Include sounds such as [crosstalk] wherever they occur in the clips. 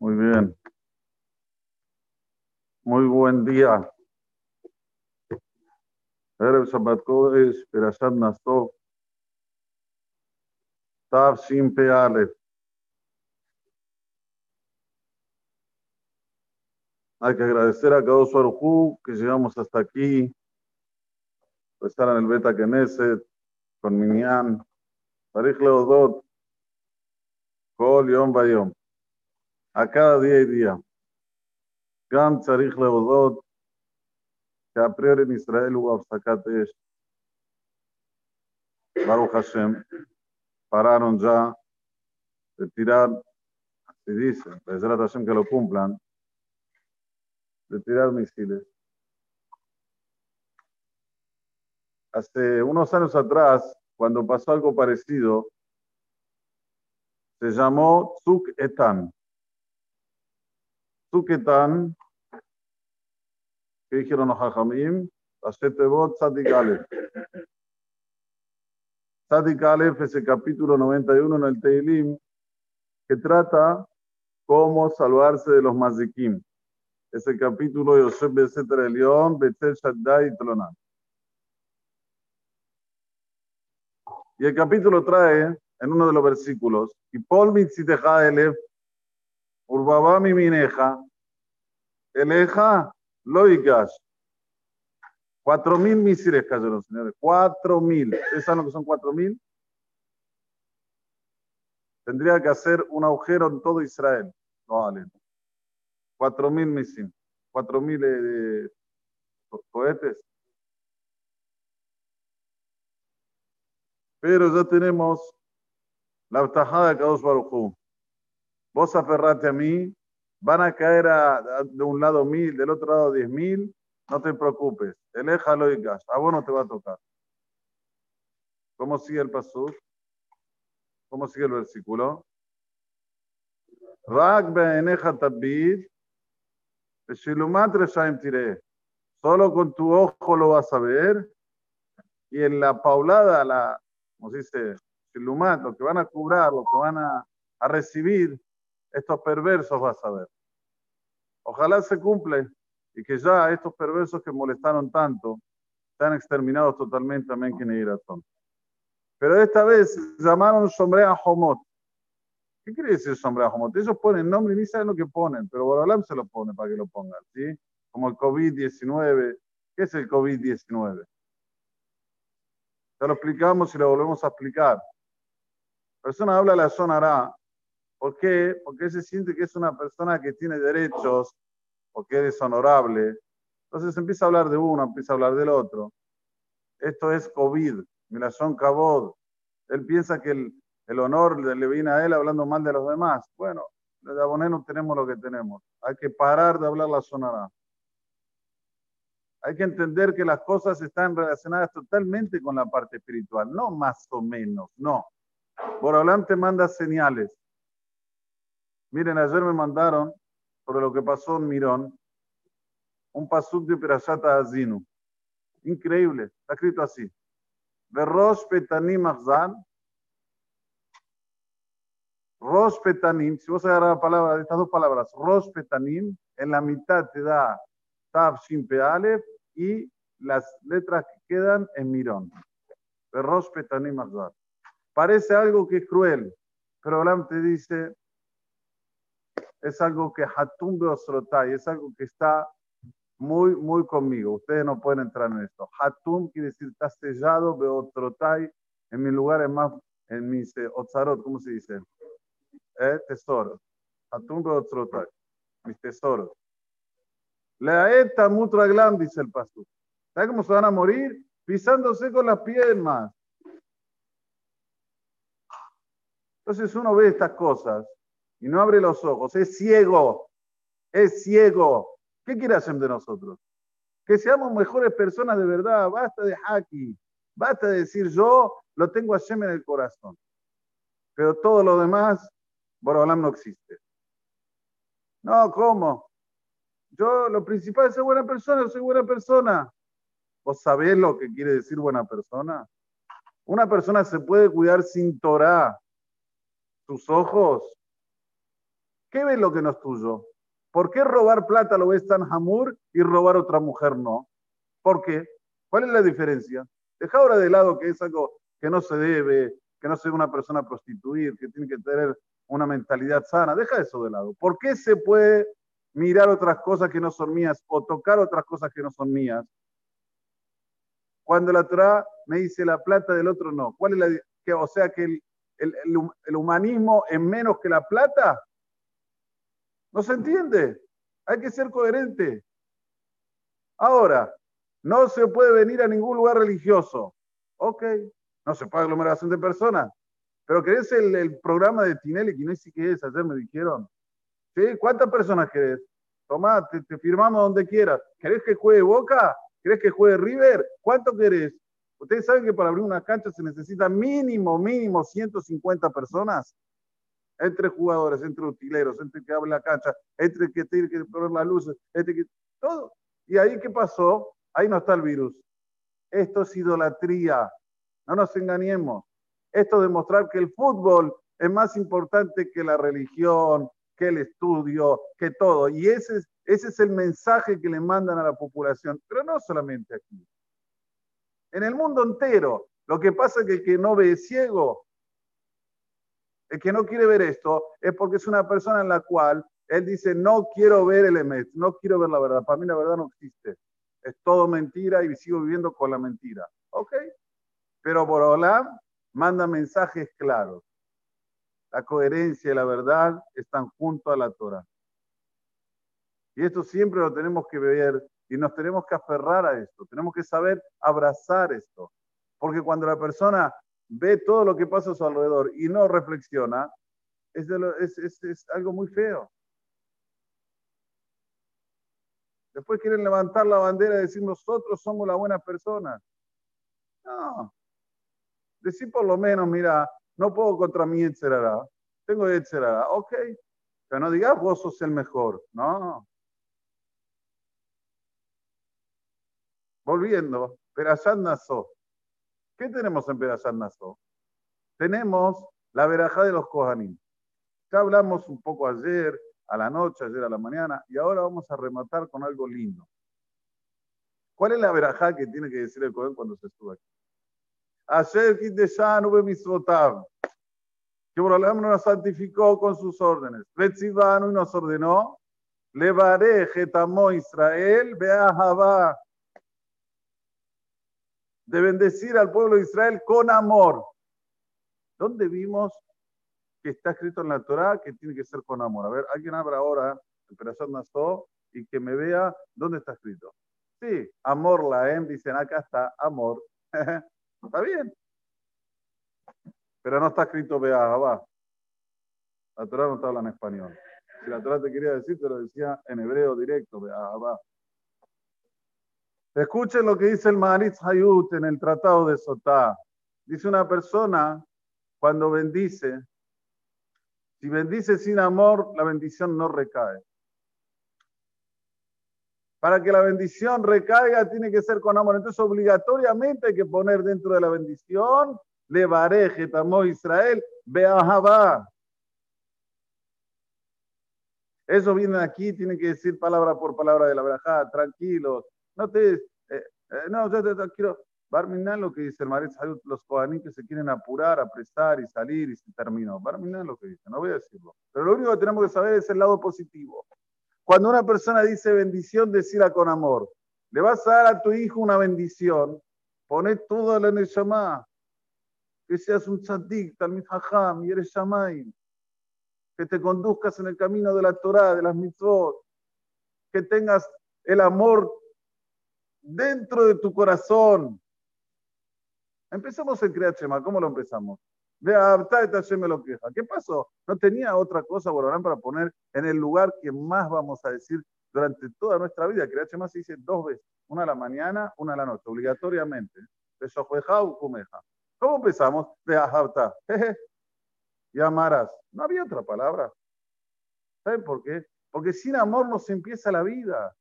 Muy bien. Muy buen día. Erev Shabbat Kodesh, Perashat Nasto, Tav Shin Pe Aleph. Hay que agradecer a Kadosh Baruj que llegamos hasta aquí, estar en el Beta Knesset, con Minyan, Tarich Leodot, Kol Yom Bayom, a cada día y día. Gam Tarich Leodot, que a priori en Israel hubo Absakat Esh. Baruch Hashem, pararon ya de tirar, así dice, Bezrat Hashem que lo cumplan, de tirar misiles. Hace unos años atrás, cuando pasó algo parecido, se llamó Tzuk Etan. Tzuk Etan, que dijeron los Hajamim, Ashetevot Tzadik Aleph. Tzadik Aleph es el capítulo 91 en el Teilim, que trata cómo salvarse de los mazikim es el capítulo de Yosef Beseter Elión, Betel Shaddai y Tlonan. Y el capítulo trae, en uno de los versículos, y Pol mitziteja elef, urbaba mi mineja, eleja loikas. Cuatro mil misiles cayeron, señores. Cuatro mil. ¿Ustedes saben lo que son cuatro mil? Tendría que hacer un agujero en todo Israel. No vale. 4.000 misiles, 4.000 eh, cohetes. Pero ya tenemos la tajada de Kadosh Baruj Vos aferrate a mí, van a caer de un lado mil, del otro lado diez mil, no te preocupes, eléjalo y gas, a vos no te va a tocar. ¿Cómo sigue el pasur? ¿Cómo sigue el versículo? Rak be'eneja tabid, Solo con tu ojo lo vas a ver. Y en la paulada, la, como se dice, Shilumat, lo que van a cubrir, lo que van a recibir, estos perversos vas a ver. Ojalá se cumple y que ya estos perversos que molestaron tanto están exterminados totalmente. Amén, que Pero esta vez llamaron Sombrea Homot. ¿Qué quiere decir sombra Ellos ponen nombre y ni saben lo que ponen, pero Borolam se lo pone para que lo pongan, ¿sí? Como el COVID-19. ¿Qué es el COVID-19? Ya lo explicamos y lo volvemos a explicar. La persona habla la sonará. ¿Por qué? Porque se siente que es una persona que tiene derechos, porque es honorable. Entonces empieza a hablar de uno, empieza a hablar del otro. Esto es COVID, Milazón Cabod. Él piensa que el, el honor le viene a él hablando mal de los demás. Bueno, de Aboné no tenemos lo que tenemos. Hay que parar de hablar la sonará. Hay que entender que las cosas están relacionadas totalmente con la parte espiritual, no más o menos, no. Por adelante manda señales. Miren, ayer me mandaron sobre lo que pasó en Mirón un pasuk de Perashata Azinu. Increíble, está escrito así. Verrosh Petanim Achzan, Rosh Petanim, si vos agarras la palabra, estas dos palabras, Rosh Petanim, en la mitad te da Tav Shin Aleph y las letras que quedan en Mirón. Rosh Petanim Azar. Parece algo que es cruel, pero Abraham te dice, es algo que Hatum Beosrotai, es algo que está muy, muy conmigo. Ustedes no pueden entrar en esto. Hatum quiere decir está sellado Beosrotai en mis lugares más, en mis eh, Otzarot, ¿cómo se dice? eh, tesoros. Atumbe otro mis tesoros. eta mutra glam, dice el pastor. ¿Sabe cómo se van a morir? Pisándose con las piernas. Entonces uno ve estas cosas y no abre los ojos. Es ciego. Es ciego. ¿Qué quiere hacer de nosotros? Que seamos mejores personas de verdad. Basta de haki. Basta de decir yo lo tengo a Shem en el corazón. Pero todo lo demás Borolam no existe. No, ¿cómo? Yo, lo principal es ser buena persona, soy buena persona. ¿Vos sabés lo que quiere decir buena persona? Una persona se puede cuidar sin Torah sus ojos. ¿Qué ves lo que no es tuyo? ¿Por qué robar plata lo ves tan hamur y robar otra mujer no? ¿Por qué? ¿Cuál es la diferencia? Deja ahora de lado que es algo que no se debe, que no se debe una persona prostituir, que tiene que tener una mentalidad sana. Deja eso de lado. ¿Por qué se puede mirar otras cosas que no son mías o tocar otras cosas que no son mías? Cuando la Torah me dice la plata del otro no. ¿Cuál es la que, o sea que el, el humanismo es menos que la plata? ¿No se entiende? Hay que ser coherente. Ahora, no se puede venir a ningún lugar religioso. Ok, no se puede aglomeración de personas. Pero ¿querés el, el programa de Tinelli? Que no sé qué es, ayer me dijeron. ¿Sí? ¿Cuántas personas querés? Tomá, te, te, firmamos donde quieras. ¿Querés que juegue Boca? ¿Querés que juegue River? ¿Cuánto querés? Ustedes saben que para abrir una cancha se necesita mínimo, mínimo 150 personas entre jugadores, entre utileros, entre que abre la cancha, entre que tiene que poner las luces, entre que todo. Y ahí qué pasó? Ahí no está el virus. Esto es idolatría. No nos engañemos. Esto es demostrar que el fútbol es más importante que la religión, que el estudio, que todo. Y ese es, ese es el mensaje que le mandan a la población, pero no solamente aquí. En el mundo entero. Lo que pasa es que el que no ve es ciego el que no quiere ver esto es porque es una persona en la cual él dice, no quiero ver el Emet, no quiero ver la verdad. Para mí la verdad no existe. Es todo mentira y sigo viviendo con la mentira. ¿Ok? Pero Borolam manda mensajes claros. La coherencia y la verdad están junto a la Torah. Y esto siempre lo tenemos que ver y nos tenemos que aferrar a esto. Tenemos que saber abrazar esto. Porque cuando la persona ve todo lo que pasa a su alrededor y no reflexiona, es, es, algo muy feo. Después quieren levantar la bandera y decir nosotros somos la buena persona. No. Decir por lo menos, mira, no puedo contra mi Etzerara. Tengo Etzerara. Ok. Pero no digas vos sos el mejor. No. Volviendo, pero allá nació. ¿Qué tenemos en Pedazal Nazo? Tenemos la verajá de los Kohanim. Ya hablamos un poco ayer, a la noche, ayer a la mañana, y ahora vamos a rematar con algo lindo. ¿Cuál es la verajá que tiene que decir el Kohen cuando se sube aquí? Ayer Kideshan ube misrotav. Que Borolam nos santificó con sus órdenes. Retzivanu y nos ordenó. Levare getamo Israel beahavá de bendecir al pueblo de Israel con amor. ¿Dónde vimos que está escrito en la Torah que tiene que ser con amor? A ver, alguien abra ahora el Perashat Nazó y que me vea dónde está escrito. Sí, amor la em, dicen acá está amor. [laughs] está bien. Pero no está escrito va. La Torah no está hablando en español. Si la Torah te quería decir, te lo decía en hebreo directo, va. Escuchen lo que dice el Maharitz Hayut en el Tratado de Sotá. Dice una persona, cuando bendice, si bendice sin amor, la bendición no recae. Para que la bendición recaiga, tiene que ser con amor. Entonces, obligatoriamente hay que poner dentro de la bendición, le bareje, tamó Israel, beahavá. Eso viene aquí, tiene que decir palabra por palabra de la verajá, tranquilos, no te. Eh, no, yo, te quiero. Barminan lo que dice el Marit los Kohanim que se quieren apurar, apresar y salir y se terminó. Barminan lo que dice, no voy a decirlo. Pero lo único que tenemos que saber es el lado positivo. Cuando una persona dice bendición, decirla con amor. Le vas a dar a tu hijo una bendición, pone todo la Neshama. Que seas un tzadik, talmid hajam, y eres shamayim. Que te conduzcas en el camino de la Torah, de las mitzvot. Que tengas el amor dentro de tu corazón. Empezamos en Kriyat Shema. ¿Cómo lo empezamos? De me lo queja. ¿Qué pasó? No tenía otra cosa, Borolán, para poner en el lugar que más vamos a decir durante toda nuestra vida. Kriyat Shema se dice dos veces. Una a la mañana, una a la noche, obligatoriamente. De Kumeja. ¿Cómo empezamos? De Ahabta. Y amarás. No había otra palabra. ¿Saben por qué? Porque sin amor no se empieza la vida.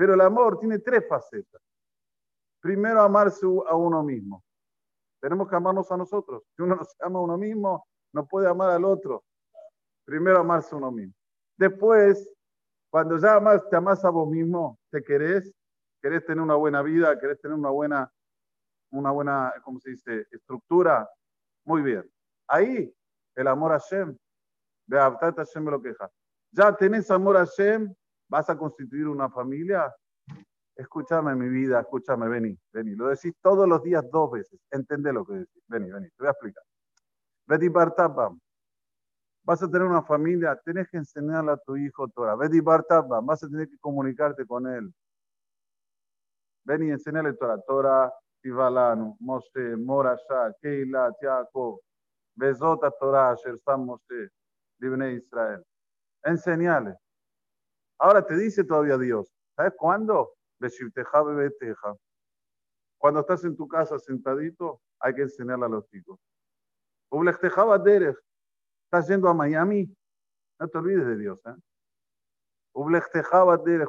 Pero el amor tiene tres facetas. Primero, amarse a uno mismo. Tenemos que amarnos a nosotros. Si uno no se ama a uno mismo, no puede amar al otro. Primero, amarse a uno mismo. Después, cuando ya amas, te amas a vos mismo, te querés, querés tener una buena vida, querés tener una buena, una buena, ¿cómo se dice?, estructura. Muy bien. Ahí, el amor a Hashem, de Hashem lo queja. Ya tenés amor a Hashem, vas a constituir una familia. Escúchame mi vida, escúchame, vení, vení. Lo decís todos los días dos veces. Entendé lo que decís. Vení, vení, te voy a explicar. Vení Bartabam. Vas a tener una familia, tenés que enseñarle a tu hijo Torah. Vení Bartabam, vas a tener que comunicarte con él. Ven y enseñale Torah. Torah, Tivalanu, Moshe, Morasha, Keila, Tiago, Bezota Torah, Shersam Moshe, Libne Israel. Enseñale. Ahora te dice todavía Dios. ¿Sabes cuándo? Beteja. Cuando estás en tu casa sentadito, hay que enseñarle a los chicos. Estás yendo a Miami, no te olvides de Dios. ¿eh?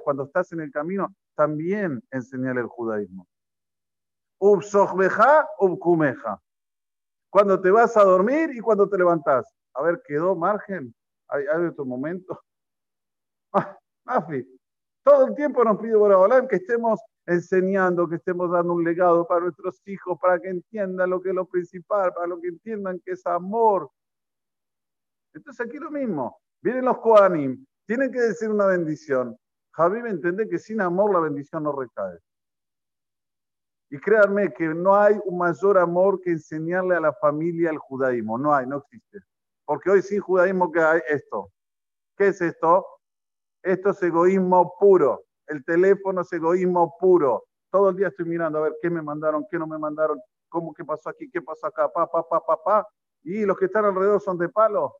Cuando estás en el camino, también enseñale el judaísmo. Cuando te vas a dormir y cuando te levantas. A ver, ¿quedó margen? ¿Hay, hay otro momento? Mafi, todo el tiempo nos pide Boraholam que estemos enseñando, que estemos dando un legado para nuestros hijos, para que entiendan lo que es lo principal, para que entiendan que es amor. Entonces aquí lo mismo. Vienen los Koanim, tienen que decir una bendición. Javi entiende que sin amor la bendición no recae. Y créanme que no hay un mayor amor que enseñarle a la familia el judaísmo. No hay, no existe. Porque hoy sin judaísmo que hay esto. ¿Qué es esto? Esto es egoísmo puro. El teléfono es egoísmo puro. Todo el día estoy mirando a ver qué me mandaron, qué no me mandaron, cómo, qué pasó aquí, qué pasó acá, pa, pa, pa, pa, pa. Y los que están alrededor son de palo.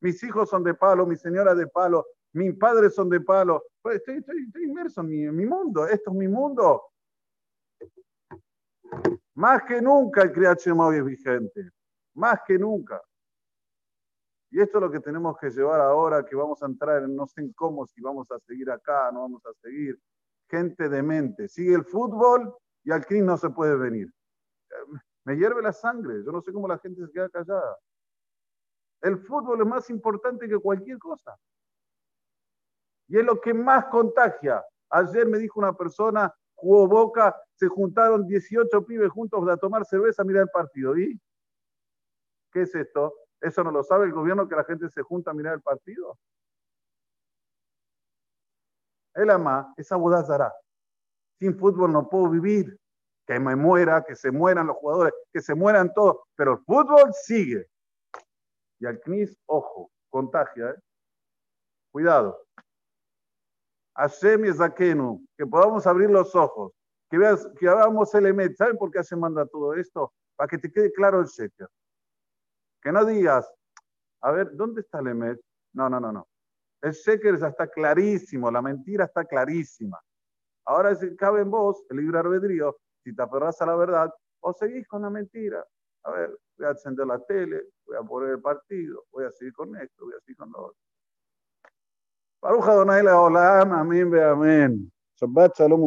Mis hijos son de palo, mi señora de palo, mis padres son de palo. Pues estoy, estoy, inmerso en mi, mundo. Esto es mi mundo. Más que nunca el Kriyat es vigente. Más que nunca. Y esto es lo que tenemos que llevar ahora, que vamos a entrar en no sé cómo, si vamos a seguir acá, no vamos a seguir. Gente de mente. Sigue el fútbol y al CRIM no se puede venir. Me hierve la sangre. Yo no sé cómo la gente se queda callada. El fútbol es más importante que cualquier cosa. Y es lo que más contagia. Ayer me dijo una persona, jugó Boca, se juntaron 18 pibes juntos a tomar cerveza a mirar el partido. ¿Y qué es esto? ¿Eso no lo sabe el gobierno que la gente se junta a mirar el partido? El ama, esa dará. Sin fútbol no puedo vivir. Que me muera, que se mueran los jugadores, que se mueran todos. Pero el fútbol sigue. Y al CNIS, ojo, contagia. ¿eh? Cuidado. Hashem y Zakenu, que podamos abrir los ojos, que veas, que hagamos el emet. ¿Saben por qué se manda todo esto? Para que te quede claro el sheker. Que no digas, a ver, ¿dónde está el Emet? No, no, no, no. El Sheker ya está clarísimo, la mentira está clarísima. Ahora si cabe en vos el libre albedrío, si te aferras a la verdad o seguís con la mentira. A ver, voy a encender la tele, voy a poner el partido, voy a seguir con esto, voy a seguir con lo otro. Baruch Adonai Leolam, amén, amén. Shabbat shalom